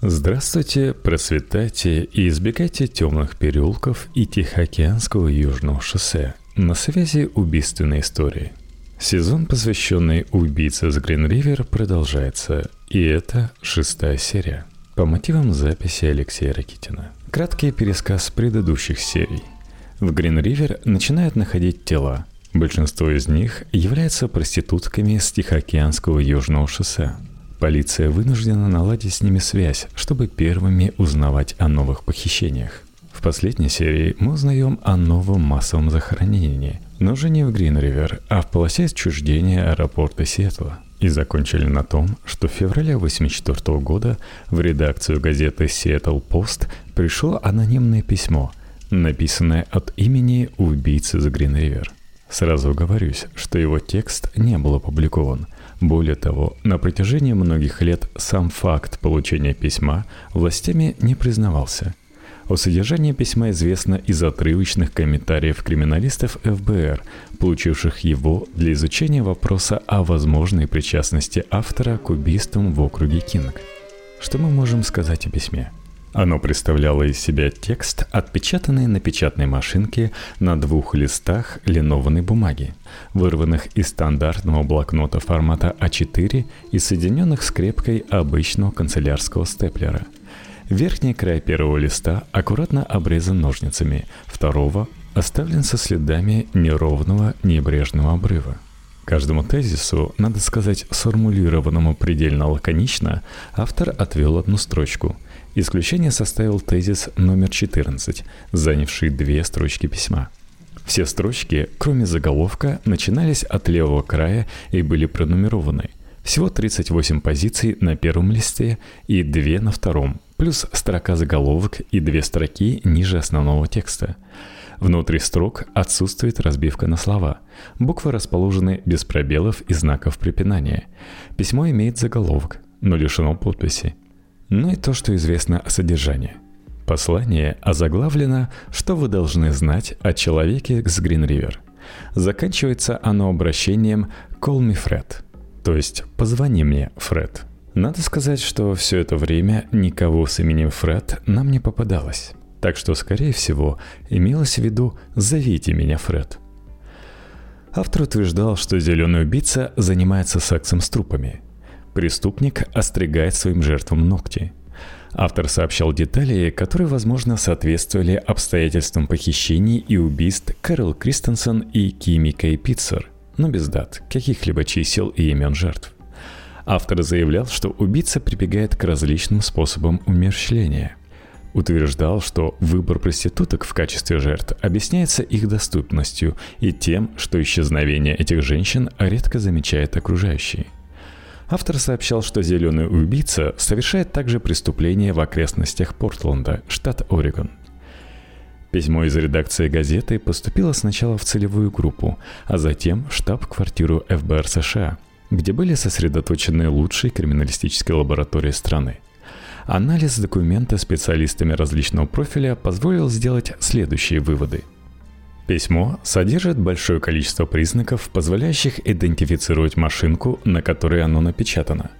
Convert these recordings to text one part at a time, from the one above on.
Здравствуйте, процветайте и избегайте темных переулков и Тихоокеанского южного шоссе. На связи убийственной истории. Сезон, посвященный убийце с Грин-Ривер, продолжается, и это шестая серия. По мотивам записи Алексея Ракитина. Краткий пересказ предыдущих серий. В Грин-Ривер начинают находить тела. Большинство из них являются проститутками с Тихоокеанского южного шоссе – Полиция вынуждена наладить с ними связь, чтобы первыми узнавать о новых похищениях. В последней серии мы узнаем о новом массовом захоронении, но уже не в Грин-Ривер, а в полосе отчуждения аэропорта Сиэтла. И закончили на том, что в феврале 1984 года в редакцию газеты Seattle Post пришло анонимное письмо, написанное от имени убийцы за Грин-Ривер. Сразу говорюсь, что его текст не был опубликован – более того, на протяжении многих лет сам факт получения письма властями не признавался. О содержании письма известно из отрывочных комментариев криминалистов ФБР, получивших его для изучения вопроса о возможной причастности автора к убийствам в округе Кинг. Что мы можем сказать о письме? Оно представляло из себя текст, отпечатанный на печатной машинке на двух листах линованной бумаги, вырванных из стандартного блокнота формата А4 и соединенных скрепкой обычного канцелярского степлера. Верхний край первого листа аккуратно обрезан ножницами, второго оставлен со следами неровного небрежного обрыва. Каждому тезису, надо сказать, сформулированному предельно лаконично, автор отвел одну строчку – Исключение составил тезис номер 14, занявший две строчки письма. Все строчки, кроме заголовка, начинались от левого края и были пронумерованы. Всего 38 позиций на первом листе и 2 на втором, плюс строка заголовок и две строки ниже основного текста. Внутри строк отсутствует разбивка на слова. Буквы расположены без пробелов и знаков препинания. Письмо имеет заголовок, но лишено подписи но и то, что известно о содержании. Послание озаглавлено «Что вы должны знать о человеке с Грин-Ривер». Заканчивается оно обращением «Call me Fred», то есть «Позвони мне, Фред». Надо сказать, что все это время никого с именем Фред нам не попадалось. Так что, скорее всего, имелось в виду «Зовите меня, Фред». Автор утверждал, что зеленый убийца занимается сексом с трупами – Преступник остригает своим жертвам ногти. Автор сообщал детали, которые, возможно, соответствовали обстоятельствам похищений и убийств Кэрол Кристенсен и Кими Кей Питцер, но без дат, каких-либо чисел и имен жертв. Автор заявлял, что убийца прибегает к различным способам умерщвления. Утверждал, что выбор проституток в качестве жертв объясняется их доступностью и тем, что исчезновение этих женщин редко замечает окружающие – Автор сообщал, что зеленый убийца совершает также преступления в окрестностях Портленда, штат Орегон. Письмо из редакции газеты поступило сначала в целевую группу, а затем в штаб-квартиру ФБР США, где были сосредоточены лучшие криминалистические лаборатории страны. Анализ документа специалистами различного профиля позволил сделать следующие выводы – Письмо содержит большое количество признаков, позволяющих идентифицировать машинку, на которой оно напечатано.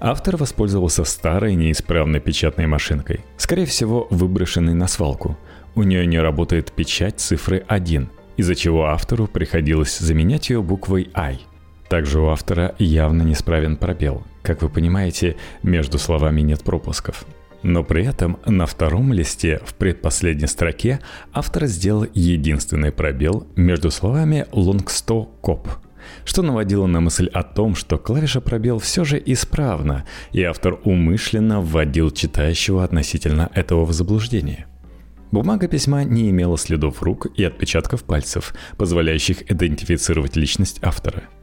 Автор воспользовался старой неисправной печатной машинкой, скорее всего выброшенной на свалку. У нее не работает печать цифры 1, из-за чего автору приходилось заменять ее буквой I. Также у автора явно несправен пробел. Как вы понимаете, между словами нет пропусков. Но при этом на втором листе в предпоследней строке автор сделал единственный пробел между словами «лонгсто коп», что наводило на мысль о том, что клавиша пробел все же исправна, и автор умышленно вводил читающего относительно этого в заблуждение. Бумага письма не имела следов рук и отпечатков пальцев, позволяющих идентифицировать личность автора –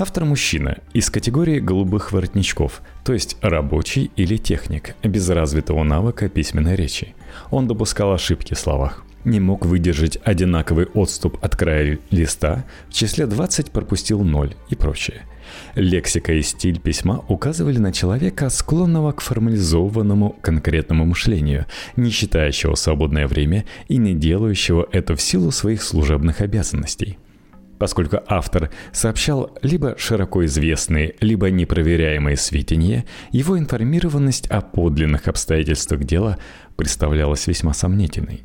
Автор мужчина из категории голубых воротничков, то есть рабочий или техник, без развитого навыка письменной речи. Он допускал ошибки в словах, не мог выдержать одинаковый отступ от края листа, в числе 20 пропустил 0 и прочее. Лексика и стиль письма указывали на человека, склонного к формализованному конкретному мышлению, не считающего свободное время и не делающего это в силу своих служебных обязанностей – поскольку автор сообщал либо широко известные, либо непроверяемые сведения, его информированность о подлинных обстоятельствах дела представлялась весьма сомнительной.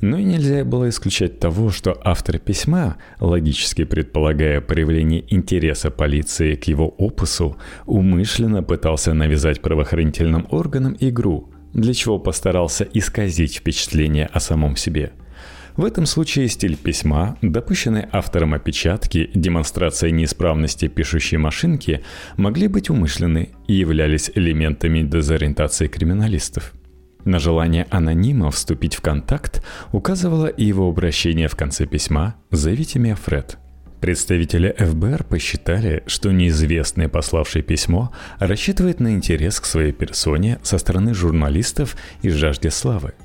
Но и нельзя было исключать того, что автор письма, логически предполагая проявление интереса полиции к его опусу, умышленно пытался навязать правоохранительным органам игру, для чего постарался исказить впечатление о самом себе – в этом случае стиль письма, допущенный автором опечатки, демонстрация неисправности пишущей машинки могли быть умышленны и являлись элементами дезориентации криминалистов. На желание анонима вступить в контакт указывало и его обращение в конце письма «Зовите меня Фред». Представители ФБР посчитали, что неизвестный, пославший письмо, рассчитывает на интерес к своей персоне со стороны журналистов и жажде славы –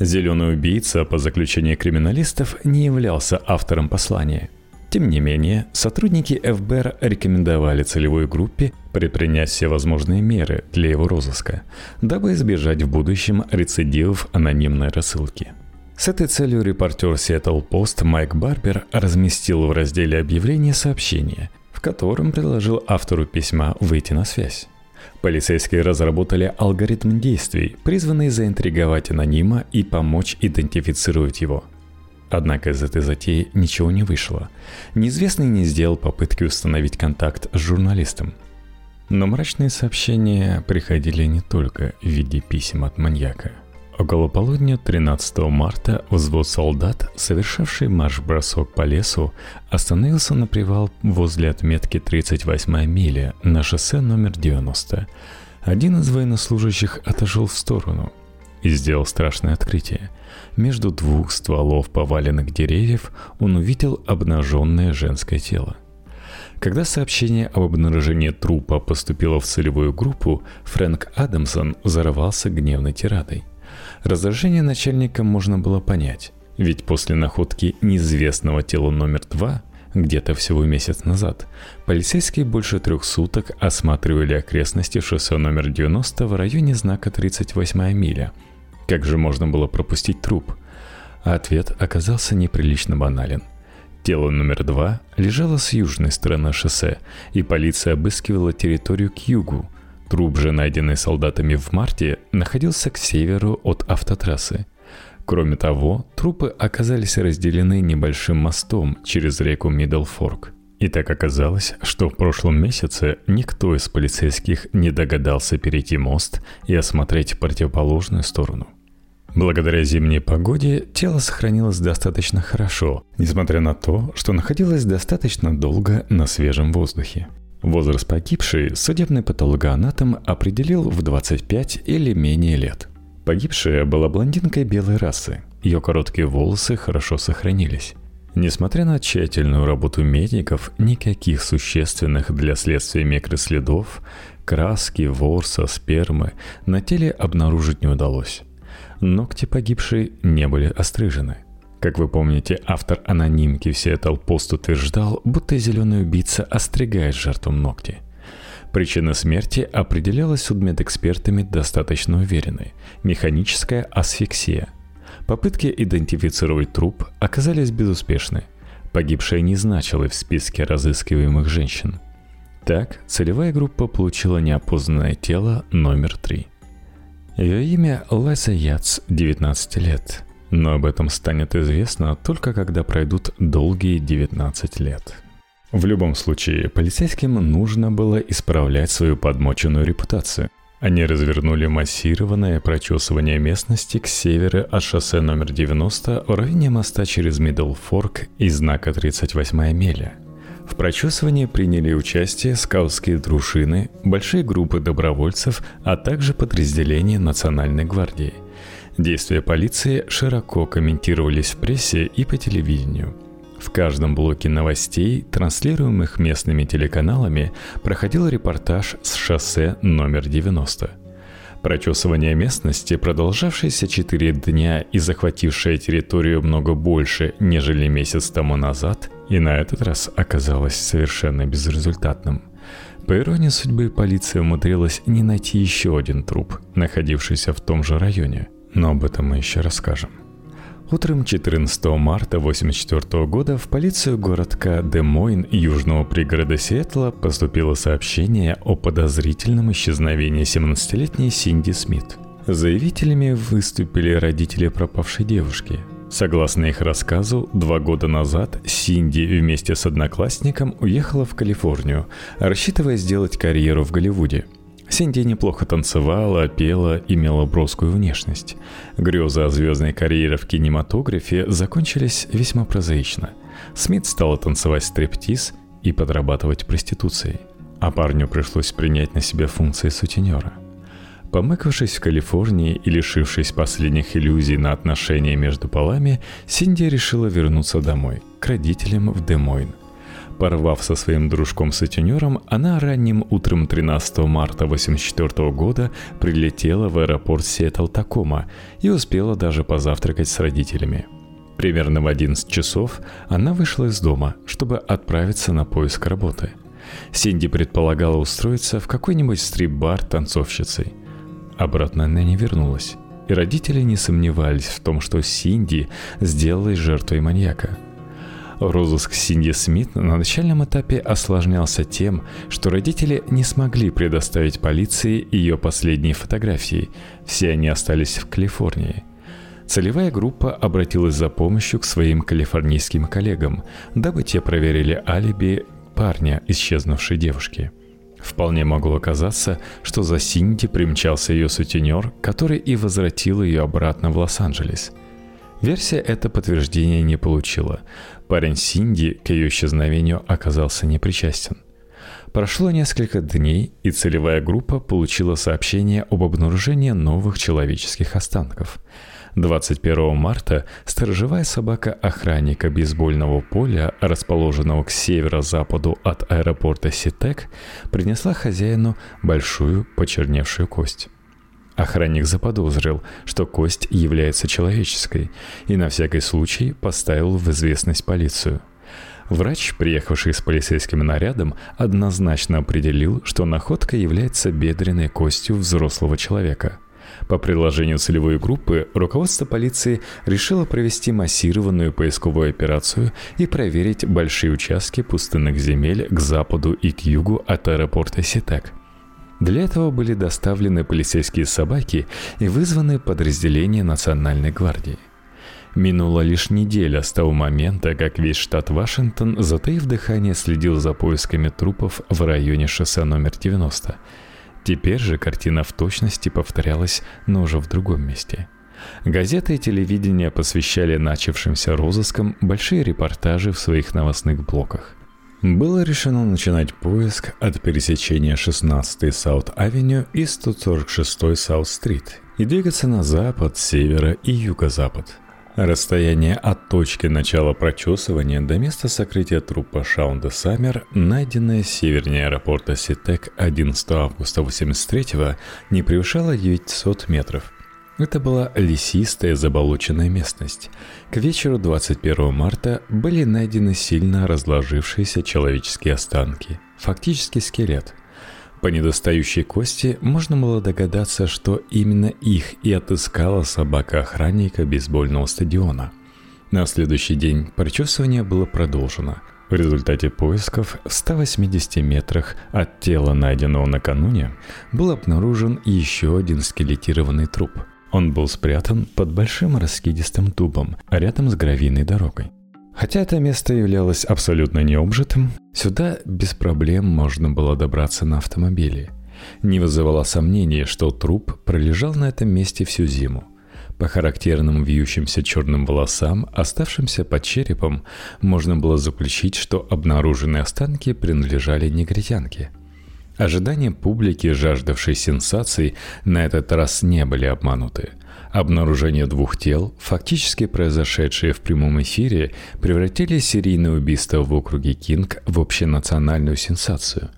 Зеленый убийца, по заключению криминалистов, не являлся автором послания. Тем не менее, сотрудники ФБР рекомендовали целевой группе предпринять все возможные меры для его розыска, дабы избежать в будущем рецидивов анонимной рассылки. С этой целью репортер Seattle Post Майк Барбер разместил в разделе объявления сообщение, в котором предложил автору письма выйти на связь. Полицейские разработали алгоритм действий, призванный заинтриговать анонима и помочь идентифицировать его. Однако из этой затеи ничего не вышло. Неизвестный не сделал попытки установить контакт с журналистом. Но мрачные сообщения приходили не только в виде писем от маньяка – Около полудня 13 марта взвод солдат, совершавший марш-бросок по лесу, остановился на привал возле отметки 38 миля на шоссе номер 90. Один из военнослужащих отошел в сторону и сделал страшное открытие. Между двух стволов поваленных деревьев он увидел обнаженное женское тело. Когда сообщение об обнаружении трупа поступило в целевую группу, Фрэнк Адамсон взорвался гневной тирадой – Раздражение начальника можно было понять, ведь после находки неизвестного тела номер два где-то всего месяц назад, полицейские больше трех суток осматривали окрестности шоссе номер 90 в районе знака 38 миля. Как же можно было пропустить труп? А ответ оказался неприлично банален. Тело номер два лежало с южной стороны шоссе, и полиция обыскивала территорию к югу – Труп же, найденный солдатами в марте, находился к северу от автотрассы. Кроме того, трупы оказались разделены небольшим мостом через реку Миддлфорк. И так оказалось, что в прошлом месяце никто из полицейских не догадался перейти мост и осмотреть противоположную сторону. Благодаря зимней погоде тело сохранилось достаточно хорошо, несмотря на то, что находилось достаточно долго на свежем воздухе. Возраст погибшей судебный патологоанатом определил в 25 или менее лет. Погибшая была блондинкой белой расы. Ее короткие волосы хорошо сохранились. Несмотря на тщательную работу медиков, никаких существенных для следствия микроследов, краски, ворса, спермы на теле обнаружить не удалось. Ногти погибшей не были острижены – как вы помните, автор анонимки все Seattle Пост утверждал, будто зеленый убийца остригает жертвам ногти. Причина смерти определялась судмедэкспертами достаточно уверенной – механическая асфиксия. Попытки идентифицировать труп оказались безуспешны. Погибшая не значилась в списке разыскиваемых женщин. Так, целевая группа получила неопознанное тело номер три. Ее имя Лайса Яц, 19 лет – но об этом станет известно только когда пройдут долгие 19 лет. В любом случае, полицейским нужно было исправлять свою подмоченную репутацию. Они развернули массированное прочесывание местности к северу от шоссе номер 90 в районе моста через Мидл Форк и знака 38 миля. В прочесывании приняли участие скаутские дружины, большие группы добровольцев, а также подразделения Национальной гвардии – Действия полиции широко комментировались в прессе и по телевидению. В каждом блоке новостей, транслируемых местными телеканалами, проходил репортаж с шоссе номер 90. Прочесывание местности, продолжавшееся 4 дня и захватившее территорию много больше, нежели месяц тому назад, и на этот раз оказалось совершенно безрезультатным. По иронии судьбы, полиция умудрилась не найти еще один труп, находившийся в том же районе – но об этом мы еще расскажем. Утром 14 марта 1984 года в полицию городка Демойн южного пригорода Сиэтла поступило сообщение о подозрительном исчезновении 17-летней Синди Смит. Заявителями выступили родители пропавшей девушки. Согласно их рассказу, два года назад Синди вместе с одноклассником уехала в Калифорнию, рассчитывая сделать карьеру в Голливуде – Синди неплохо танцевала, пела, имела броскую внешность. Грезы о звездной карьере в кинематографе закончились весьма прозаично. Смит стала танцевать стриптиз и подрабатывать проституцией. А парню пришлось принять на себя функции сутенера. Помыкавшись в Калифорнии и лишившись последних иллюзий на отношения между полами, Синди решила вернуться домой, к родителям в Демойн – Порвав со своим дружком-сутенером, она ранним утром 13 марта 1984 года прилетела в аэропорт Сиэтл-Такома и успела даже позавтракать с родителями. Примерно в 11 часов она вышла из дома, чтобы отправиться на поиск работы. Синди предполагала устроиться в какой-нибудь стрип-бар танцовщицей. Обратно она не вернулась, и родители не сомневались в том, что Синди сделалась жертвой маньяка – Розыск Синди Смит на начальном этапе осложнялся тем, что родители не смогли предоставить полиции ее последние фотографии. Все они остались в Калифорнии. Целевая группа обратилась за помощью к своим калифорнийским коллегам, дабы те проверили алиби парня, исчезнувшей девушки. Вполне могло оказаться, что за Синди примчался ее сутенер, который и возвратил ее обратно в Лос-Анджелес – Версия это подтверждения не получила. Парень Синди к ее исчезновению оказался непричастен. Прошло несколько дней, и целевая группа получила сообщение об обнаружении новых человеческих останков. 21 марта сторожевая собака охранника бейсбольного поля, расположенного к северо-западу от аэропорта Ситек, принесла хозяину большую почерневшую кость. Охранник заподозрил, что кость является человеческой, и на всякий случай поставил в известность полицию. Врач, приехавший с полицейским нарядом, однозначно определил, что находка является бедренной костью взрослого человека. По предложению целевой группы, руководство полиции решило провести массированную поисковую операцию и проверить большие участки пустынных земель к западу и к югу от аэропорта Ситек. Для этого были доставлены полицейские собаки и вызваны подразделения Национальной гвардии. Минула лишь неделя с того момента, как весь штат Вашингтон, затаив дыхание, следил за поисками трупов в районе шоссе номер 90. Теперь же картина в точности повторялась, но уже в другом месте. Газеты и телевидение посвящали начавшимся розыскам большие репортажи в своих новостных блоках. Было решено начинать поиск от пересечения 16-й Саут-Авеню и 146-й Саут-Стрит и двигаться на запад, север и юго-запад. Расстояние от точки начала прочесывания до места сокрытия трупа Шаунда Саммер, найденное севернее аэропорта Ситек 11 августа 83 не превышало 900 метров – это была лесистая заболоченная местность. К вечеру 21 марта были найдены сильно разложившиеся человеческие останки, фактически скелет. По недостающей кости можно было догадаться, что именно их и отыскала собака охранника бейсбольного стадиона. На следующий день прочесывание было продолжено. В результате поисков в 180 метрах от тела, найденного накануне, был обнаружен еще один скелетированный труп – он был спрятан под большим раскидистым дубом, рядом с гравийной дорогой. Хотя это место являлось абсолютно необжитым, сюда без проблем можно было добраться на автомобиле. Не вызывало сомнений, что труп пролежал на этом месте всю зиму. По характерным вьющимся черным волосам, оставшимся под черепом, можно было заключить, что обнаруженные останки принадлежали негритянке – Ожидания публики, жаждавшей сенсаций, на этот раз не были обмануты. Обнаружение двух тел, фактически произошедшие в прямом эфире, превратили серийное убийство в округе Кинг в общенациональную сенсацию.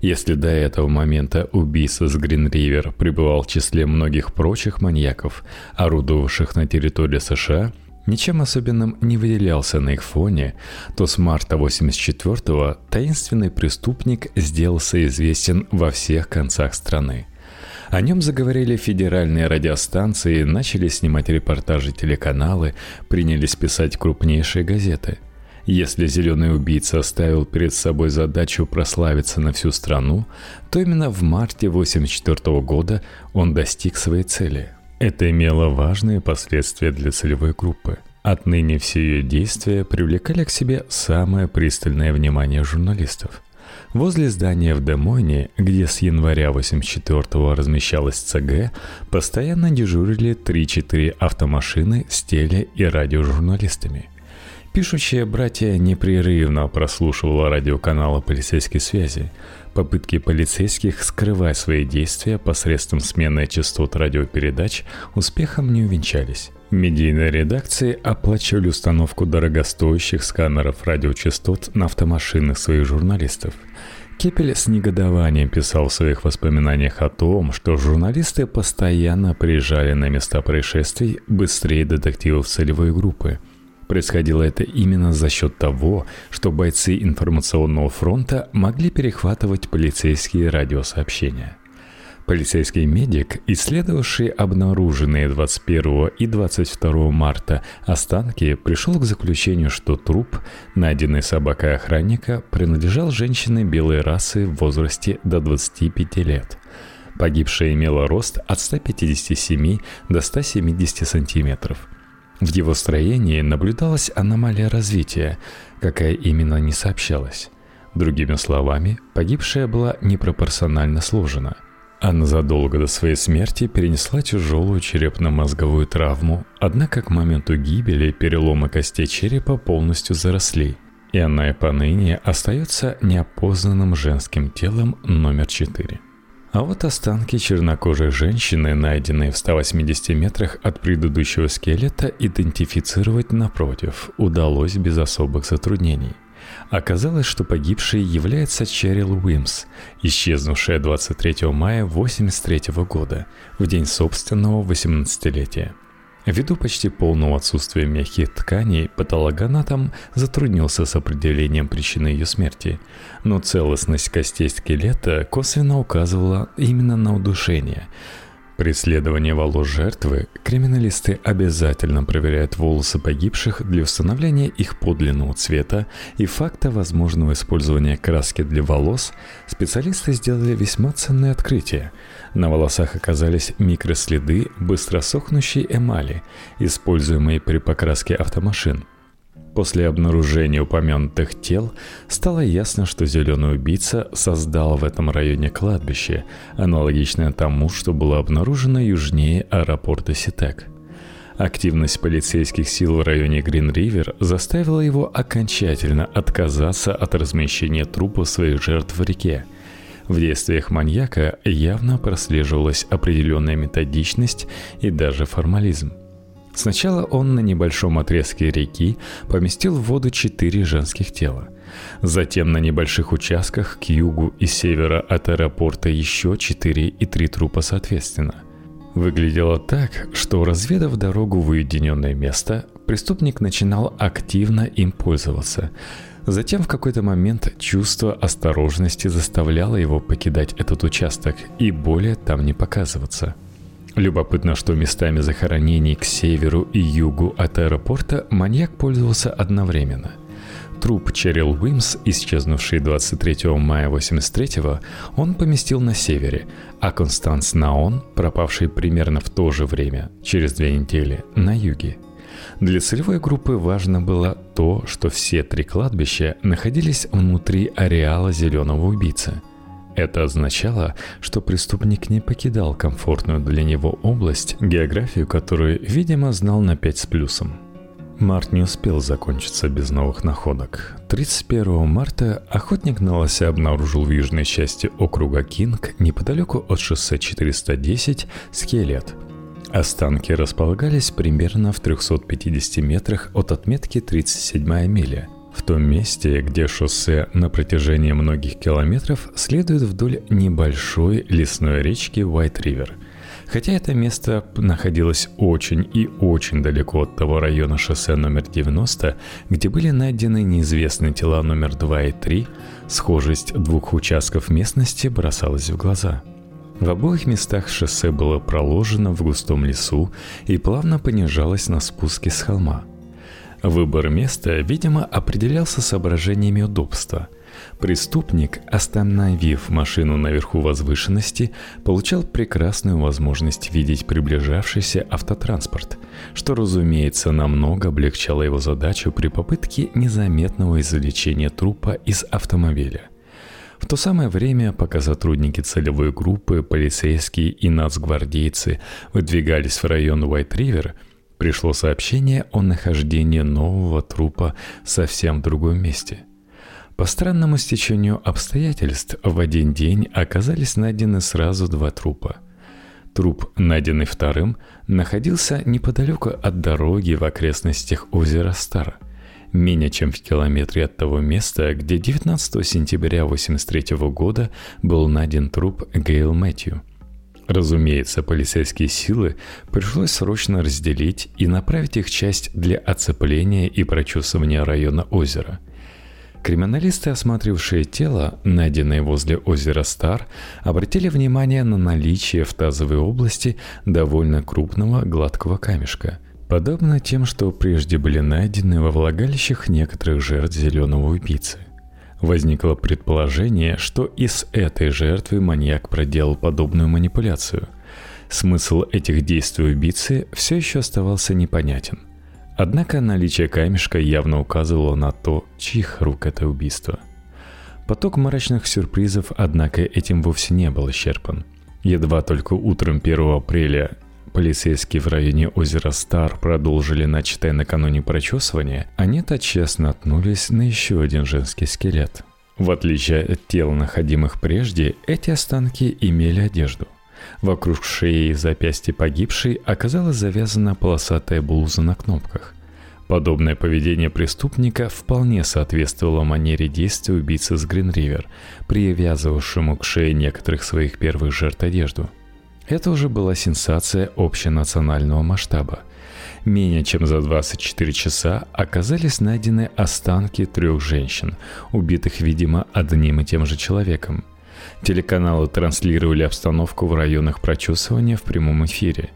Если до этого момента убийца с Гринривер пребывал в числе многих прочих маньяков, орудовавших на территории США, ничем особенным не выделялся на их фоне, то с марта 84-го таинственный преступник сделался известен во всех концах страны. О нем заговорили федеральные радиостанции, начали снимать репортажи телеканалы, принялись писать крупнейшие газеты. Если зеленый убийца ставил перед собой задачу прославиться на всю страну, то именно в марте 1984 года он достиг своей цели. Это имело важные последствия для целевой группы. Отныне все ее действия привлекали к себе самое пристальное внимание журналистов – Возле здания в Демойне, где с января 84-го размещалась ЦГ, постоянно дежурили 3-4 автомашины с теле- и радиожурналистами. Пишущие братья непрерывно прослушивала радиоканалы полицейской связи. Попытки полицейских скрывать свои действия посредством смены частот радиопередач успехом не увенчались. Медийные редакции оплачивали установку дорогостоящих сканеров радиочастот на автомашины своих журналистов. Кепель с негодованием писал в своих воспоминаниях о том, что журналисты постоянно приезжали на места происшествий быстрее детективов целевой группы. Происходило это именно за счет того, что бойцы информационного фронта могли перехватывать полицейские радиосообщения – Полицейский медик, исследовавший обнаруженные 21 и 22 марта останки, пришел к заключению, что труп, найденный собакой охранника, принадлежал женщине белой расы в возрасте до 25 лет. Погибшая имела рост от 157 до 170 сантиметров. В его строении наблюдалась аномалия развития, какая именно не сообщалась. Другими словами, погибшая была непропорционально сложена – она задолго до своей смерти перенесла тяжелую черепно-мозговую травму, однако к моменту гибели переломы костей черепа полностью заросли, и она и поныне остается неопознанным женским телом номер 4. А вот останки чернокожей женщины, найденные в 180 метрах от предыдущего скелета, идентифицировать напротив удалось без особых затруднений. Оказалось, что погибшей является Черил Уимс, исчезнувшая 23 мая 1983 года, в день собственного 18-летия. Ввиду почти полного отсутствия мягких тканей, патологоанатом затруднился с определением причины ее смерти, но целостность костей скелета косвенно указывала именно на удушение – при исследовании волос жертвы криминалисты обязательно проверяют волосы погибших для установления их подлинного цвета и факта возможного использования краски для волос, специалисты сделали весьма ценное открытие. На волосах оказались микроследы быстросохнущей эмали, используемые при покраске автомашин – После обнаружения упомянутых тел стало ясно, что зеленый убийца создал в этом районе кладбище, аналогичное тому, что было обнаружено южнее аэропорта Ситек. Активность полицейских сил в районе Грин-Ривер заставила его окончательно отказаться от размещения трупов своих жертв в реке. В действиях маньяка явно прослеживалась определенная методичность и даже формализм. Сначала он на небольшом отрезке реки поместил в воду четыре женских тела. Затем на небольших участках к югу и севера от аэропорта еще четыре и три трупа соответственно. Выглядело так, что разведав дорогу в уединенное место, преступник начинал активно им пользоваться. Затем в какой-то момент чувство осторожности заставляло его покидать этот участок и более там не показываться – Любопытно, что местами захоронений к северу и югу от аэропорта маньяк пользовался одновременно. Труп Черил Уимс, исчезнувший 23 мая 83-го, он поместил на севере, а Констанс Наон, пропавший примерно в то же время, через две недели, на юге. Для целевой группы важно было то, что все три кладбища находились внутри ареала зеленого убийцы – это означало, что преступник не покидал комфортную для него область, географию которую, видимо, знал на 5 с плюсом. Март не успел закончиться без новых находок. 31 марта охотник на лося обнаружил в южной части округа Кинг, неподалеку от шоссе 410, скелет. Останки располагались примерно в 350 метрах от отметки 37 миля – в том месте, где шоссе на протяжении многих километров следует вдоль небольшой лесной речки Уайт-Ривер. Хотя это место находилось очень и очень далеко от того района шоссе номер 90, где были найдены неизвестные тела номер 2 и 3, схожесть двух участков местности бросалась в глаза – В обоих местах шоссе было проложено в густом лесу и плавно понижалось на спуске с холма. Выбор места, видимо, определялся соображениями удобства. Преступник, остановив машину наверху возвышенности, получал прекрасную возможность видеть приближавшийся автотранспорт, что, разумеется, намного облегчало его задачу при попытке незаметного извлечения трупа из автомобиля. В то самое время, пока сотрудники целевой группы, полицейские и нацгвардейцы выдвигались в район Уайт-Ривер, пришло сообщение о нахождении нового трупа совсем в другом месте. По странному стечению обстоятельств в один день оказались найдены сразу два трупа. Труп, найденный вторым, находился неподалеку от дороги в окрестностях озера Стар – менее чем в километре от того места, где 19 сентября 1983 года был найден труп Гейл Мэтью. Разумеется, полицейские силы пришлось срочно разделить и направить их часть для оцепления и прочесывания района озера. Криминалисты, осматривавшие тело, найденное возле озера Стар, обратили внимание на наличие в тазовой области довольно крупного гладкого камешка – Подобно тем, что прежде были найдены во влагалищах некоторых жертв зеленого убийцы. Возникло предположение, что и с этой жертвой маньяк проделал подобную манипуляцию. Смысл этих действий убийцы все еще оставался непонятен. Однако наличие камешка явно указывало на то, чьих рук это убийство. Поток мрачных сюрпризов, однако, этим вовсе не был исчерпан. Едва только утром 1 апреля Полицейские в районе озера Стар продолжили начатое накануне прочесывание, они тотчас наткнулись на еще один женский скелет. В отличие от тел, находимых прежде, эти останки имели одежду. Вокруг шеи и запястья погибшей оказалась завязана полосатая блуза на кнопках. Подобное поведение преступника вполне соответствовало манере действия убийцы с Гринривер, привязывавшему к шее некоторых своих первых жертв одежду – это уже была сенсация общенационального масштаба. Менее чем за 24 часа оказались найдены останки трех женщин, убитых, видимо, одним и тем же человеком. Телеканалы транслировали обстановку в районах прочесывания в прямом эфире.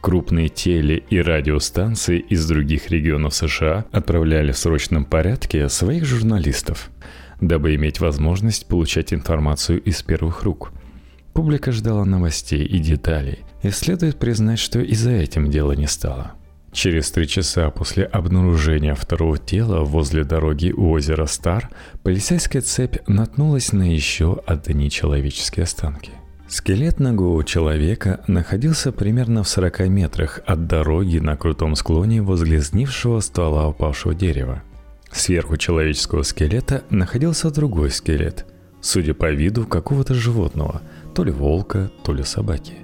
Крупные теле- и радиостанции из других регионов США отправляли в срочном порядке своих журналистов, дабы иметь возможность получать информацию из первых рук – Публика ждала новостей и деталей, и следует признать, что и за этим дело не стало. Через три часа после обнаружения второго тела возле дороги у озера Стар полицейская цепь наткнулась на еще одни человеческие останки. Скелет ногого человека находился примерно в 40 метрах от дороги на крутом склоне возле сгнившего ствола упавшего дерева. Сверху человеческого скелета находился другой скелет, судя по виду какого-то животного – то ли волка, то ли собаки.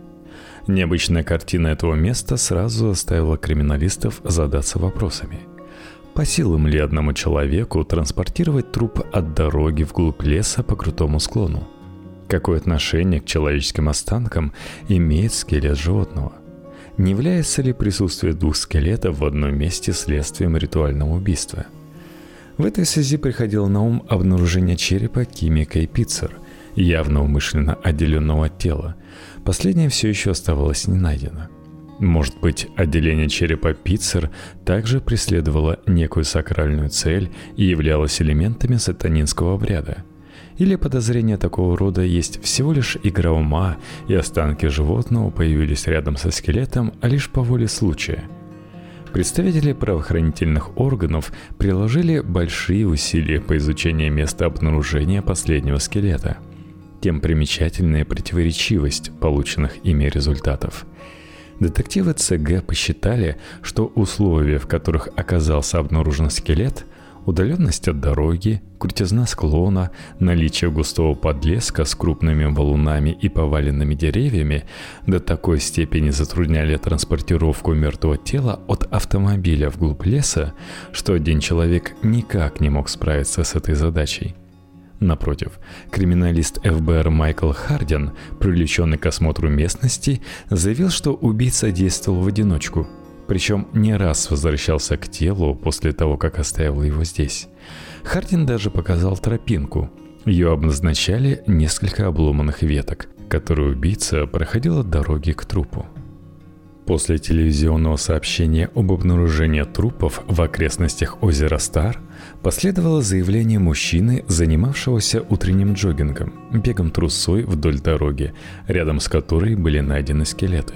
Необычная картина этого места сразу заставила криминалистов задаться вопросами. По силам ли одному человеку транспортировать труп от дороги вглубь леса по крутому склону? Какое отношение к человеческим останкам имеет скелет животного? Не является ли присутствие двух скелетов в одном месте следствием ритуального убийства? В этой связи приходило на ум обнаружение черепа Кимика и Пиццер – явно умышленно отделенного от тела, последнее все еще оставалось не найдено. Может быть, отделение черепа Пиццер также преследовало некую сакральную цель и являлось элементами сатанинского обряда. Или подозрение такого рода есть всего лишь игра ума, и останки животного появились рядом со скелетом а лишь по воле случая. Представители правоохранительных органов приложили большие усилия по изучению места обнаружения последнего скелета – тем примечательная противоречивость полученных ими результатов. Детективы ЦГ посчитали, что условия, в которых оказался обнаружен скелет, удаленность от дороги, крутизна склона, наличие густого подлеска с крупными валунами и поваленными деревьями до такой степени затрудняли транспортировку мертвого тела от автомобиля вглубь леса, что один человек никак не мог справиться с этой задачей – Напротив, криминалист ФБР Майкл Хардин, привлеченный к осмотру местности, заявил, что убийца действовал в одиночку, причем не раз возвращался к телу после того, как оставил его здесь. Хардин даже показал тропинку. Ее обозначали несколько обломанных веток. которой убийца проходил от дороги к трупу. После телевизионного сообщения об обнаружении трупов в окрестностях озера Стар последовало заявление мужчины, занимавшегося утренним джогингом, бегом трусой вдоль дороги, рядом с которой были найдены скелеты.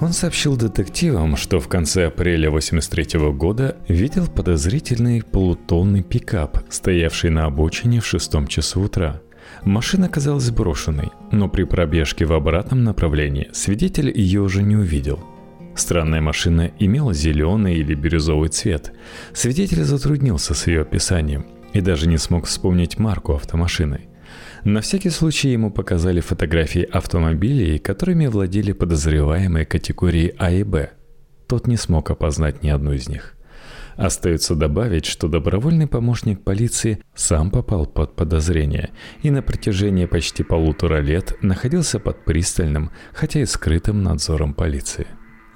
Он сообщил детективам, что в конце апреля 83 года видел подозрительный полутонный пикап, стоявший на обочине в шестом часу утра. Машина казалась брошенной, но при пробежке в обратном направлении свидетель ее уже не увидел – Странная машина имела зеленый или бирюзовый цвет. Свидетель затруднился с ее описанием и даже не смог вспомнить марку автомашины. На всякий случай ему показали фотографии автомобилей, которыми владели подозреваемые категории А и Б. Тот не смог опознать ни одну из них. Остается добавить, что добровольный помощник полиции сам попал под подозрение и на протяжении почти полутора лет находился под пристальным, хотя и скрытым надзором полиции.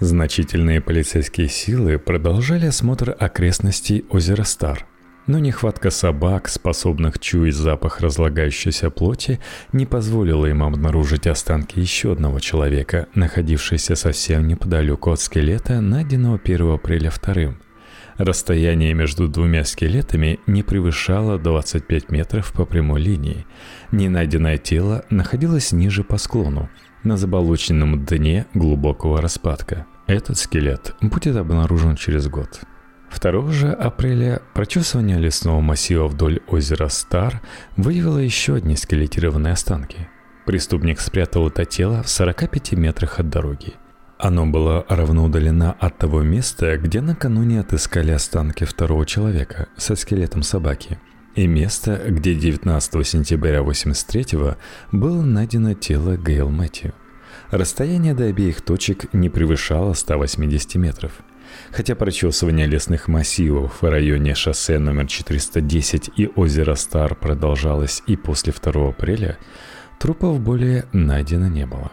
Значительные полицейские силы продолжали осмотр окрестностей озера Стар. Но нехватка собак, способных чуять запах разлагающейся плоти, не позволила им обнаружить останки еще одного человека, находившегося совсем неподалеку от скелета, найденного 1 апреля вторым. Расстояние между двумя скелетами не превышало 25 метров по прямой линии. Ненайденное тело находилось ниже по склону, на заболоченном дне глубокого распадка. Этот скелет будет обнаружен через год. 2 же апреля прочесывание лесного массива вдоль озера Стар выявило еще одни скелетированные останки. Преступник спрятал это тело в 45 метрах от дороги. Оно было равно удалено от того места, где накануне отыскали останки второго человека со скелетом собаки, и место, где 19 сентября 83 было найдено тело Гейл Мэтью. Расстояние до обеих точек не превышало 180 метров. Хотя прочесывание лесных массивов в районе шоссе номер 410 и озера Стар продолжалось и после 2 апреля, трупов более найдено не было.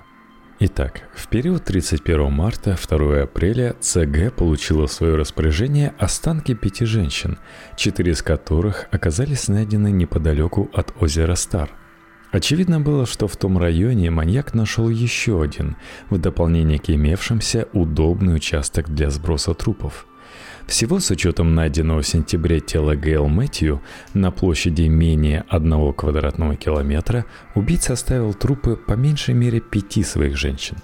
Итак, в период 31 марта 2 апреля ЦГ получила в свое распоряжение останки пяти женщин, четыре из которых оказались найдены неподалеку от озера Стар – Очевидно было, что в том районе маньяк нашел еще один, в дополнение к имевшимся, удобный участок для сброса трупов. Всего с учетом найденного в сентябре тела Гейл Мэтью на площади менее одного квадратного километра убийца оставил трупы по меньшей мере пяти своих женщин.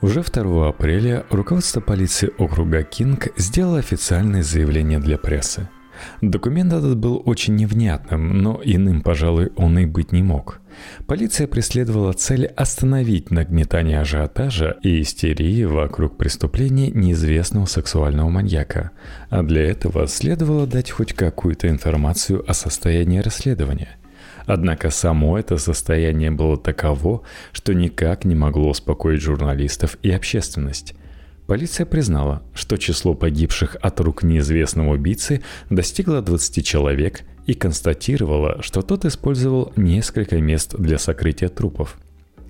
Уже 2 апреля руководство полиции округа Кинг сделало официальное заявление для прессы. Документ этот был очень невнятным, но иным, пожалуй, он и быть не мог – Полиция преследовала цель остановить нагнетание ажиотажа и истерии вокруг преступления неизвестного сексуального маньяка, а для этого следовало дать хоть какую-то информацию о состоянии расследования. Однако само это состояние было таково, что никак не могло успокоить журналистов и общественность. Полиция признала, что число погибших от рук неизвестного убийцы достигло 20 человек – и констатировала, что тот использовал несколько мест для сокрытия трупов.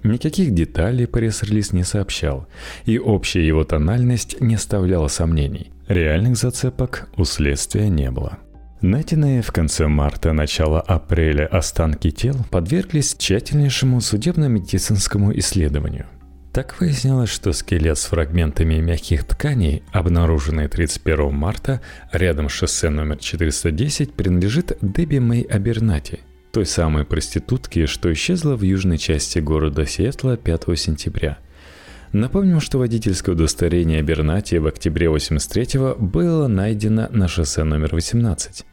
Никаких деталей пресс-релиз не сообщал, и общая его тональность не оставляла сомнений. Реальных зацепок у следствия не было. Найденные в конце марта-начало апреля останки тел подверглись тщательнейшему судебно-медицинскому исследованию. Так выяснилось, что скелет с фрагментами мягких тканей, обнаруженный 31 марта рядом с шоссе номер 410, принадлежит Дебби Мэй Абернати, той самой проститутке, что исчезла в южной части города Сиэтла 5 сентября. Напомним, что водительское удостоверение Абернати в октябре 83 было найдено на шоссе номер 18.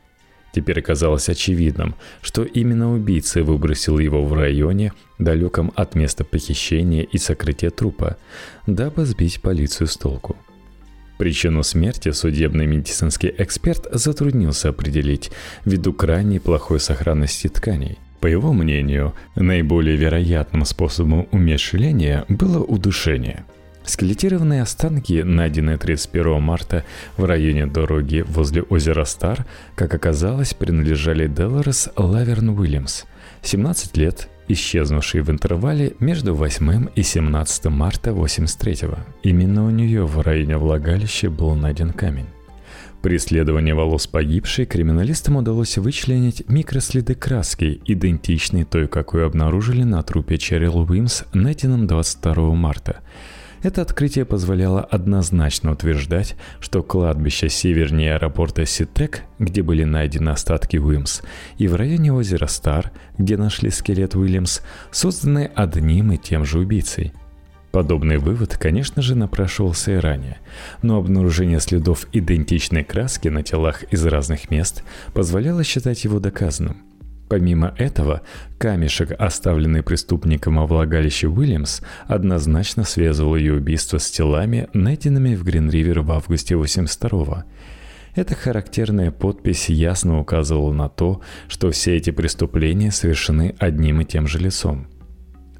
Теперь оказалось очевидным, что именно убийца выбросил его в районе, далеком от места похищения и сокрытия трупа, дабы сбить полицию с толку. Причину смерти судебный медицинский эксперт затруднился определить ввиду крайне плохой сохранности тканей. По его мнению, наиболее вероятным способом умерщвления было удушение – Скелетированные останки, найденные 31 марта в районе дороги возле озера Стар, как оказалось, принадлежали Делорес Лаверн Уильямс, 17 лет, исчезнувшей в интервале между 8 и 17 марта 83 -го. Именно у нее в районе влагалища был найден камень. При исследовании волос погибшей криминалистам удалось вычленить микроследы краски, идентичные той, какую обнаружили на трупе Черрил Уимс, найденном 22 марта. Это открытие позволяло однозначно утверждать, что кладбище севернее аэропорта Ситек, где были найдены остатки Уимс, и в районе озера Стар, где нашли скелет Уильямс, созданы одним и тем же убийцей – Подобный вывод, конечно же, напрашивался и ранее, но обнаружение следов идентичной краски на телах из разных мест позволяло считать его доказанным. Помимо этого, камешек, оставленный преступником во влагалище Уильямс, однозначно связывал ее убийство с телами, найденными в Грин-Ривер в августе 82-го. Эта характерная подпись ясно указывала на то, что все эти преступления совершены одним и тем же лицом.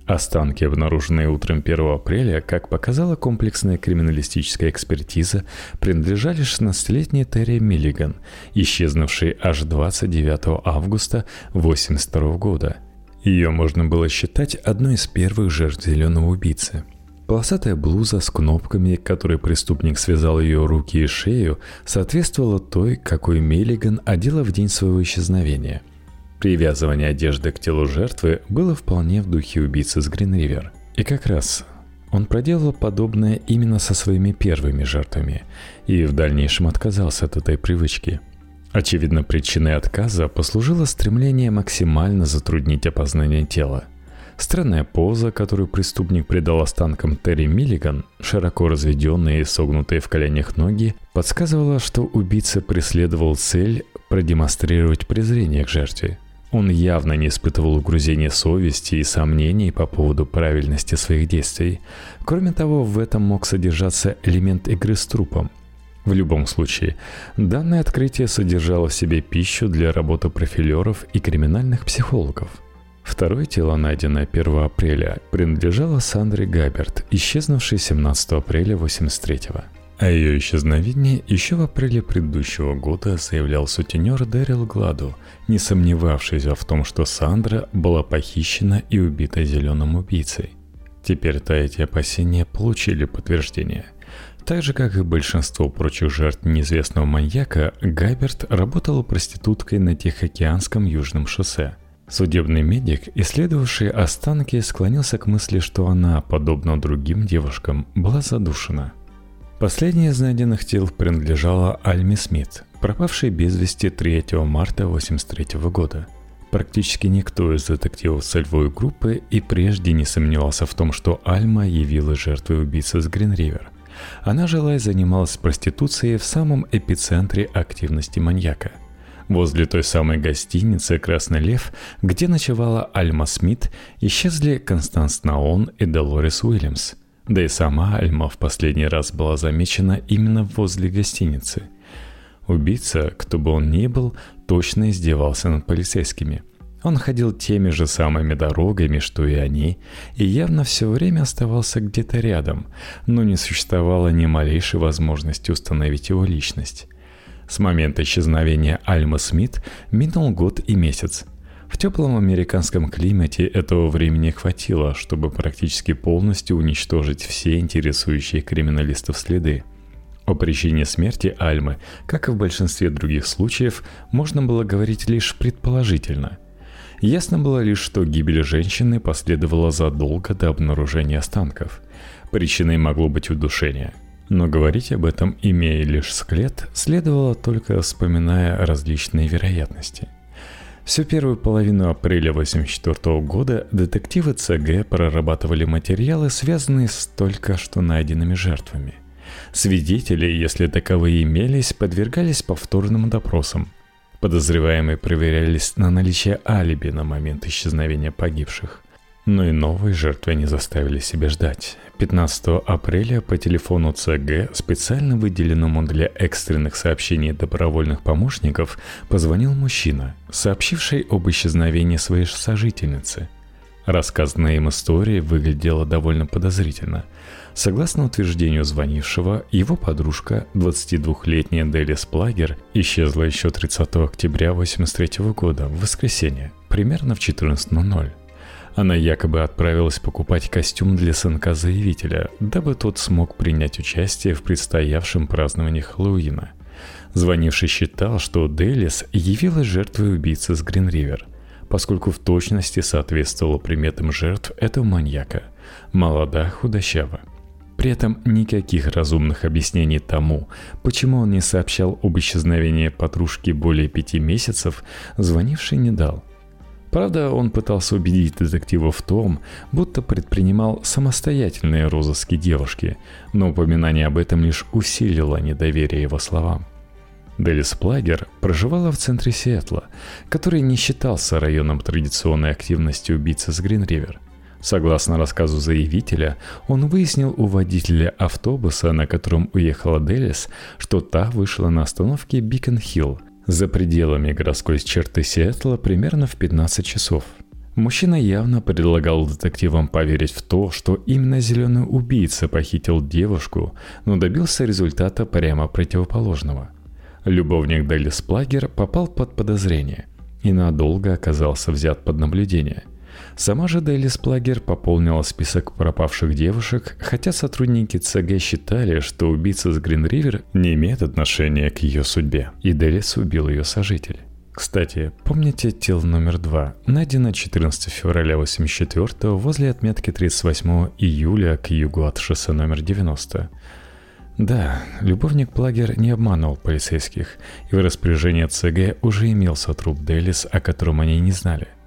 Останки, обнаруженные утром 1 апреля, как показала комплексная криминалистическая экспертиза, принадлежали 16-летней Терри Миллиган, исчезнувшей аж 29 августа 1982 года. Ее можно было считать одной из первых жертв зеленого убийцы. Полосатая блуза с кнопками, которой преступник связал ее руки и шею, соответствовала той, какой Миллиган одела в день своего исчезновения – Привязывание одежды к телу жертвы было вполне в духе убийцы с Гринривер. И как раз он проделал подобное именно со своими первыми жертвами и в дальнейшем отказался от этой привычки. Очевидно, причиной отказа послужило стремление максимально затруднить опознание тела. Странная поза, которую преступник придал останкам Терри Миллиган, широко разведенные и согнутые в коленях ноги, подсказывала, что убийца преследовал цель продемонстрировать презрение к жертве – он явно не испытывал угрызения совести и сомнений по поводу правильности своих действий. Кроме того, в этом мог содержаться элемент игры с трупом. В любом случае, данное открытие содержало в себе пищу для работы профилеров и криминальных психологов. Второе тело, найденное 1 апреля, принадлежало Сандре Габерт, исчезнувшей 17 апреля 83 -го. О ее исчезновении еще в апреле предыдущего года заявлял сутенер Дэрил Гладу, не сомневавшийся в том, что Сандра была похищена и убита зеленым убийцей. Теперь-то эти опасения получили подтверждение. Так же, как и большинство прочих жертв неизвестного маньяка, Габерт работала проституткой на Тихоокеанском южном шоссе. Судебный медик, исследовавший останки, склонился к мысли, что она, подобно другим девушкам, была задушена – Последнее из найденных тел принадлежало Альме Смит, пропавшей без вести 3 марта 1983 года. Практически никто из детективов сольвой группы и прежде не сомневался в том, что Альма явилась жертвой убийцы с Гринривер. Она жила и занималась проституцией в самом эпицентре активности маньяка – Возле той самой гостиницы «Красный лев», где ночевала Альма Смит, исчезли Констанс Наон и Долорес Уильямс. Да и сама Альма в последний раз была замечена именно возле гостиницы. Убийца, кто бы он ни был, точно издевался над полицейскими. Он ходил теми же самыми дорогами, что и они, и явно все время оставался где-то рядом, но не существовало ни малейшей возможности установить его личность. С момента исчезновения Альмы Смит минул год и месяц, в теплом американском климате этого времени хватило, чтобы практически полностью уничтожить все интересующие криминалистов следы. О причине смерти Альмы, как и в большинстве других случаев, можно было говорить лишь предположительно. Ясно было лишь, что гибель женщины последовала задолго до обнаружения останков. Причиной могло быть удушение – но говорить об этом, имея лишь склет, следовало только вспоминая различные вероятности – Всю первую половину апреля 1984 года детективы ЦГ прорабатывали материалы, связанные с только что найденными жертвами. Свидетели, если таковые имелись, подвергались повторным допросам. Подозреваемые проверялись на наличие алиби на момент исчезновения погибших. Но и новые жертвы не заставили себя ждать. 15 апреля по телефону ЦГ, специально выделенному для экстренных сообщений добровольных помощников, позвонил мужчина, сообщивший об исчезновении своей сожительницы. Рассказанная им история выглядела довольно подозрительно. Согласно утверждению звонившего, его подружка, 22-летняя Дели Сплагер, исчезла еще 30 октября 1983 года, в воскресенье, примерно в 14.00. Она якобы отправилась покупать костюм для сынка заявителя, дабы тот смог принять участие в предстоявшем праздновании Хэллоуина. Звонивший считал, что Делис явилась жертвой убийцы с Гринривер, поскольку в точности соответствовала приметам жертв этого маньяка – молода, худощава. При этом никаких разумных объяснений тому, почему он не сообщал об исчезновении подружки более пяти месяцев, звонивший не дал – Правда, он пытался убедить детектива в том, будто предпринимал самостоятельные розыски девушки, но упоминание об этом лишь усилило недоверие его словам. Делис Плагер проживала в центре Сиэтла, который не считался районом традиционной активности убийцы с Гринривер. Согласно рассказу заявителя, он выяснил у водителя автобуса, на котором уехала Делис, что та вышла на остановке Бикон-Хилл за пределами городской черты Сиэтла примерно в 15 часов. Мужчина явно предлагал детективам поверить в то, что именно зеленый убийца похитил девушку, но добился результата прямо противоположного. Любовник Делис Плагер попал под подозрение и надолго оказался взят под наблюдение. Сама же Делис Плагер пополнила список пропавших девушек, хотя сотрудники ЦГ считали, что убийца с Гринривер не имеет отношения к ее судьбе, и Делис убил ее сожитель. Кстати, помните тело номер два, найдено 14 февраля 84 возле отметки 38 июля к югу от шоссе номер 90? Да, любовник Плагер не обманывал полицейских, и в распоряжении ЦГ уже имелся труп Делис, о котором они не знали –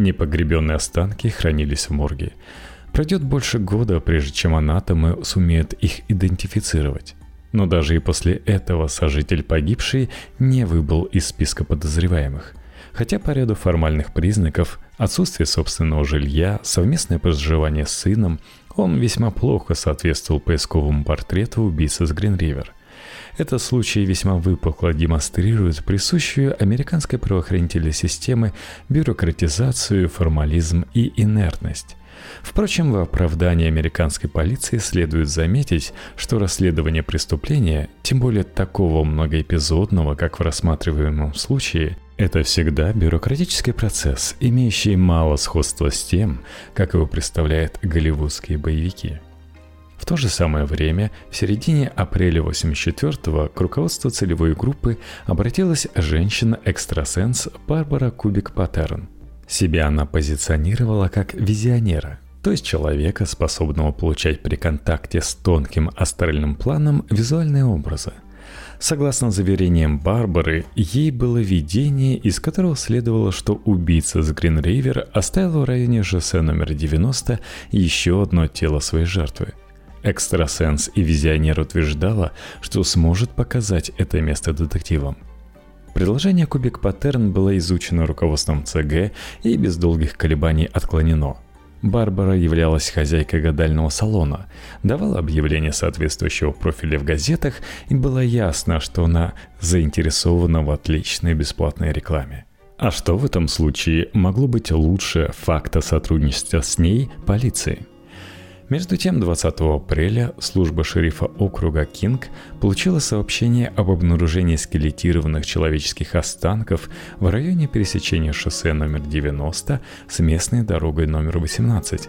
Непогребенные останки хранились в морге. Пройдет больше года, прежде чем анатомы сумеют их идентифицировать. Но даже и после этого сожитель погибший не выбыл из списка подозреваемых. Хотя по ряду формальных признаков, отсутствие собственного жилья, совместное проживание с сыном, он весьма плохо соответствовал поисковому портрету убийцы с Гринривер – этот случай весьма выпукло демонстрирует присущую американской правоохранительной системе бюрократизацию, формализм и инертность. Впрочем, в оправдании американской полиции следует заметить, что расследование преступления, тем более такого многоэпизодного, как в рассматриваемом случае, это всегда бюрократический процесс, имеющий мало сходства с тем, как его представляют голливудские боевики – в то же самое время, в середине апреля 84-го к руководству целевой группы обратилась женщина-экстрасенс Барбара Кубик Паттерн. Себя она позиционировала как визионера, то есть человека, способного получать при контакте с тонким астральным планом визуальные образы. Согласно заверениям Барбары, ей было видение, из которого следовало, что убийца с Гринривер оставил в районе шоссе номер 90 еще одно тело своей жертвы – Экстрасенс и визионер утверждала, что сможет показать это место детективам. Предложение Кубик Паттерн было изучено руководством ЦГ и без долгих колебаний отклонено. Барбара являлась хозяйкой гадального салона, давала объявления соответствующего профиля в газетах, и было ясно, что она заинтересована в отличной бесплатной рекламе. А что в этом случае могло быть лучше факта сотрудничества с ней полиции? Между тем, 20 апреля служба шерифа округа Кинг получила сообщение об обнаружении скелетированных человеческих останков в районе пересечения шоссе номер 90 с местной дорогой номер 18.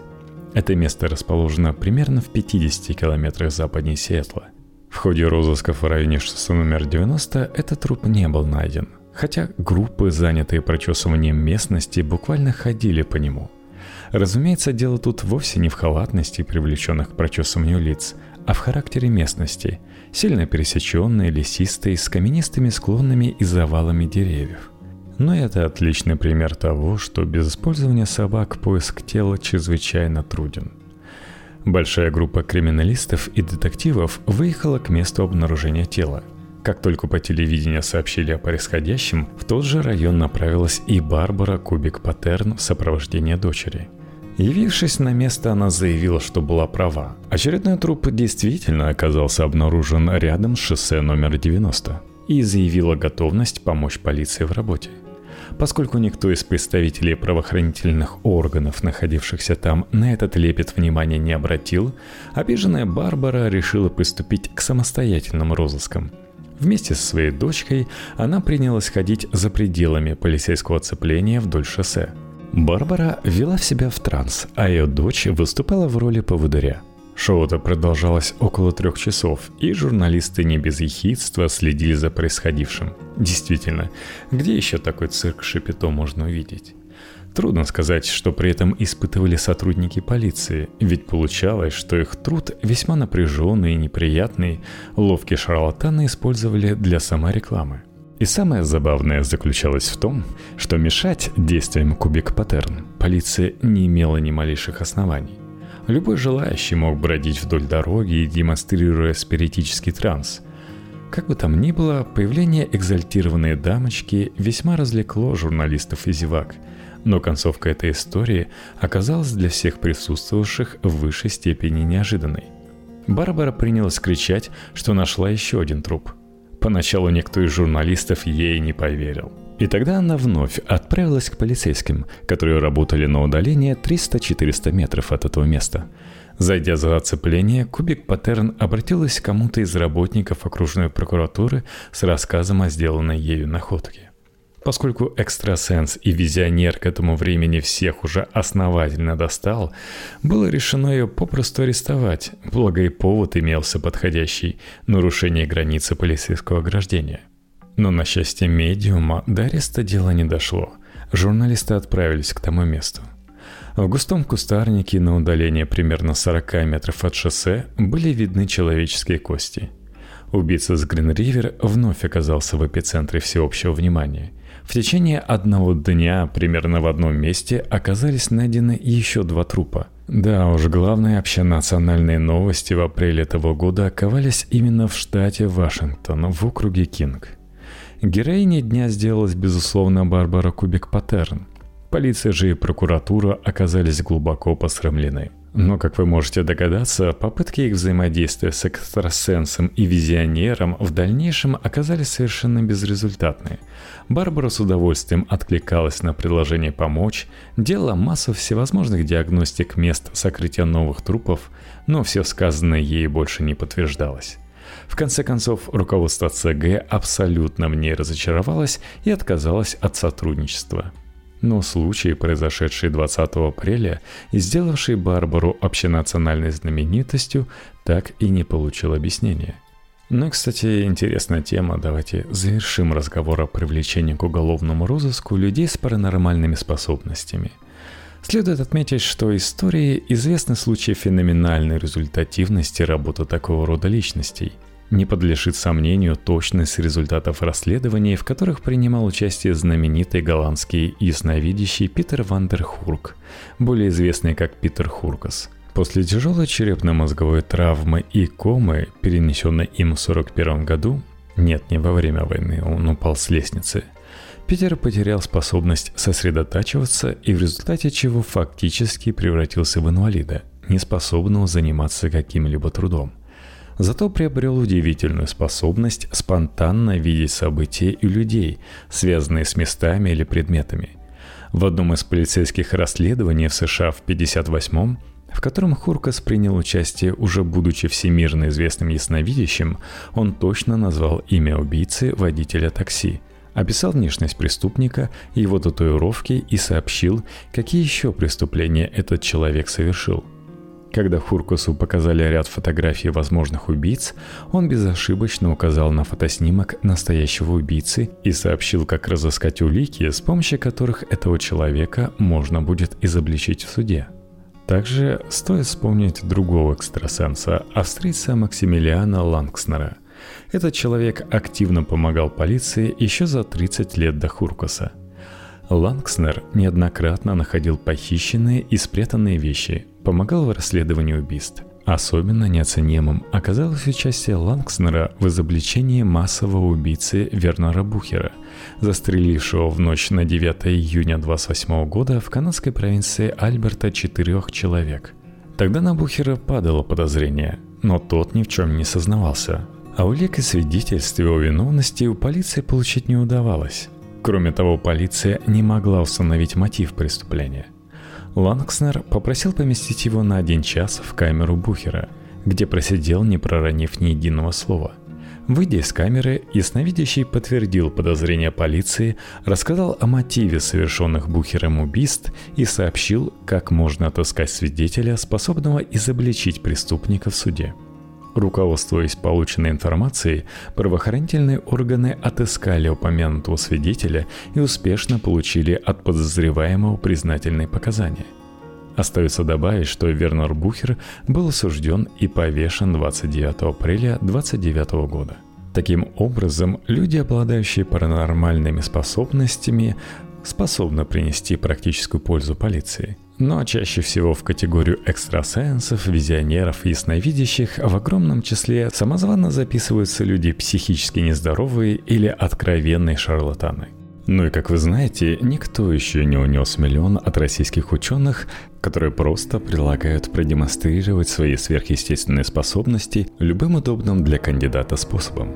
Это место расположено примерно в 50 километрах западнее Сиэтла. В ходе розысков в районе шоссе номер 90 этот труп не был найден, хотя группы, занятые прочесыванием местности, буквально ходили по нему – Разумеется, дело тут вовсе не в халатности привлеченных к прочесыванию лиц, а в характере местности, сильно пересеченной, лесистой, с каменистыми склонами и завалами деревьев. Но это отличный пример того, что без использования собак поиск тела чрезвычайно труден. Большая группа криминалистов и детективов выехала к месту обнаружения тела. Как только по телевидению сообщили о происходящем, в тот же район направилась и Барбара Кубик Паттерн в сопровождении дочери – Явившись на место, она заявила, что была права. Очередной труп действительно оказался обнаружен рядом с шоссе номер 90 и заявила готовность помочь полиции в работе. Поскольку никто из представителей правоохранительных органов, находившихся там, на этот лепет внимания не обратил, обиженная Барбара решила приступить к самостоятельным розыскам. Вместе со своей дочкой она принялась ходить за пределами полицейского оцепления вдоль шоссе – Барбара вела себя в транс, а ее дочь выступала в роли поводыря. Шоу-то продолжалось около трех часов, и журналисты не без ехидства следили за происходившим. Действительно, где еще такой цирк Шапито можно увидеть? Трудно сказать, что при этом испытывали сотрудники полиции, ведь получалось, что их труд весьма напряженный и неприятный, ловкие шарлатаны использовали для саморекламы. И самое забавное заключалось в том, что мешать действиям Кубик Паттерн полиция не имела ни малейших оснований. Любой желающий мог бродить вдоль дороги, демонстрируя спиритический транс. Как бы там ни было, появление экзальтированной дамочки весьма развлекло журналистов и зевак, но концовка этой истории оказалась для всех присутствовавших в высшей степени неожиданной. Барбара принялась кричать, что нашла еще один труп. Поначалу никто из журналистов ей не поверил – и тогда она вновь отправилась к полицейским, которые работали на удалении 300-400 метров от этого места. Зайдя за оцепление, Кубик Паттерн обратилась к кому-то из работников окружной прокуратуры с рассказом о сделанной ею находке. Поскольку экстрасенс и визионер к этому времени всех уже основательно достал, было решено ее попросту арестовать, благо и повод имелся подходящий – нарушение границы полицейского ограждения – но на счастье медиума до ареста дело не дошло. Журналисты отправились к тому месту. В густом кустарнике на удалении примерно 40 метров от шоссе были видны человеческие кости. Убийца с Грин-Ривер вновь оказался в эпицентре всеобщего внимания. В течение одного дня примерно в одном месте оказались найдены еще два трупа. Да уж, главные общенациональные новости в апреле того года оказались именно в штате Вашингтон, в округе Кинг – Героиней дня сделалась, безусловно, Барбара Кубик-Паттерн. Полиция же и прокуратура оказались глубоко посрамлены. Но, как вы можете догадаться, попытки их взаимодействия с экстрасенсом и визионером в дальнейшем оказались совершенно безрезультатны. Барбара с удовольствием откликалась на предложение помочь, делала массу всевозможных диагностик мест сокрытия новых трупов, но все сказанное ей больше не подтверждалось. В конце концов, руководство ЦГ абсолютно в ней разочаровалось и отказалось от сотрудничества. Но случай, произошедший 20 апреля и сделавший Барбару общенациональной знаменитостью, так и не получил объяснения. Ну и, кстати, интересная тема. Давайте завершим разговор о привлечении к уголовному розыску людей с паранормальными способностями. Следует отметить, что истории известны случаи феноменальной результативности работы такого рода личностей – не подлежит сомнению точность результатов расследований, в которых принимал участие знаменитый голландский ясновидящий Питер Вандерхурк, более известный как Питер Хуркас. После тяжелой черепно-мозговой травмы и комы, перенесенной им в 1941 году, нет, не во время войны, он упал с лестницы, Питер потерял способность сосредотачиваться и в результате чего фактически превратился в инвалида, неспособного заниматься каким-либо трудом – зато приобрел удивительную способность спонтанно видеть события и людей, связанные с местами или предметами. В одном из полицейских расследований в США в 1958 в котором Хуркас принял участие уже будучи всемирно известным ясновидящим, он точно назвал имя убийцы водителя такси, описал внешность преступника, его татуировки и сообщил, какие еще преступления этот человек совершил – когда Хуркусу показали ряд фотографий возможных убийц, он безошибочно указал на фотоснимок настоящего убийцы и сообщил, как разыскать улики, с помощью которых этого человека можно будет изобличить в суде. Также стоит вспомнить другого экстрасенса, австрийца Максимилиана Лангснера. Этот человек активно помогал полиции еще за 30 лет до Хуркуса – Лангснер неоднократно находил похищенные и спрятанные вещи, помогал в расследовании убийств. Особенно неоценимым оказалось участие Лангснера в изобличении массового убийцы Вернера Бухера, застрелившего в ночь на 9 июня 28 года в канадской провинции Альберта четырех человек. Тогда на Бухера падало подозрение, но тот ни в чем не сознавался. А улик и свидетельств его виновности у полиции получить не удавалось. Кроме того, полиция не могла установить мотив преступления. Лангснер попросил поместить его на один час в камеру Бухера, где просидел, не проронив ни единого слова. Выйдя из камеры, ясновидящий подтвердил подозрения полиции, рассказал о мотиве совершенных Бухером убийств и сообщил, как можно отыскать свидетеля, способного изобличить преступника в суде. Руководствуясь полученной информацией, правоохранительные органы отыскали упомянутого свидетеля и успешно получили от подозреваемого признательные показания. Остается добавить, что Вернер Бухер был осужден и повешен 29 апреля 29 года. Таким образом, люди, обладающие паранормальными способностями, способны принести практическую пользу полиции – но чаще всего в категорию экстрасенсов, визионеров и ясновидящих в огромном числе самозванно записываются люди психически нездоровые или откровенные шарлатаны. Ну и как вы знаете, никто еще не унес миллион от российских ученых, которые просто предлагают продемонстрировать свои сверхъестественные способности любым удобным для кандидата способом.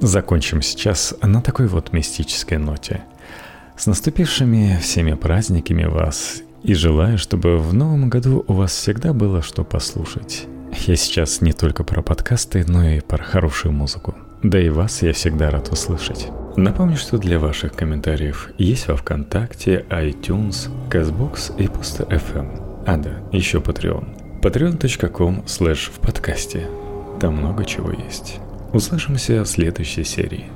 Закончим сейчас на такой вот мистической ноте. С наступившими всеми праздниками вас и желаю, чтобы в новом году у вас всегда было что послушать. Я сейчас не только про подкасты, но и про хорошую музыку. Да и вас я всегда рад услышать. Напомню, что для ваших комментариев есть во Вконтакте, iTunes, CastBox и просто FM. А да, еще Patreon. patreon.com slash в подкасте. Там много чего есть. Услышимся в следующей серии.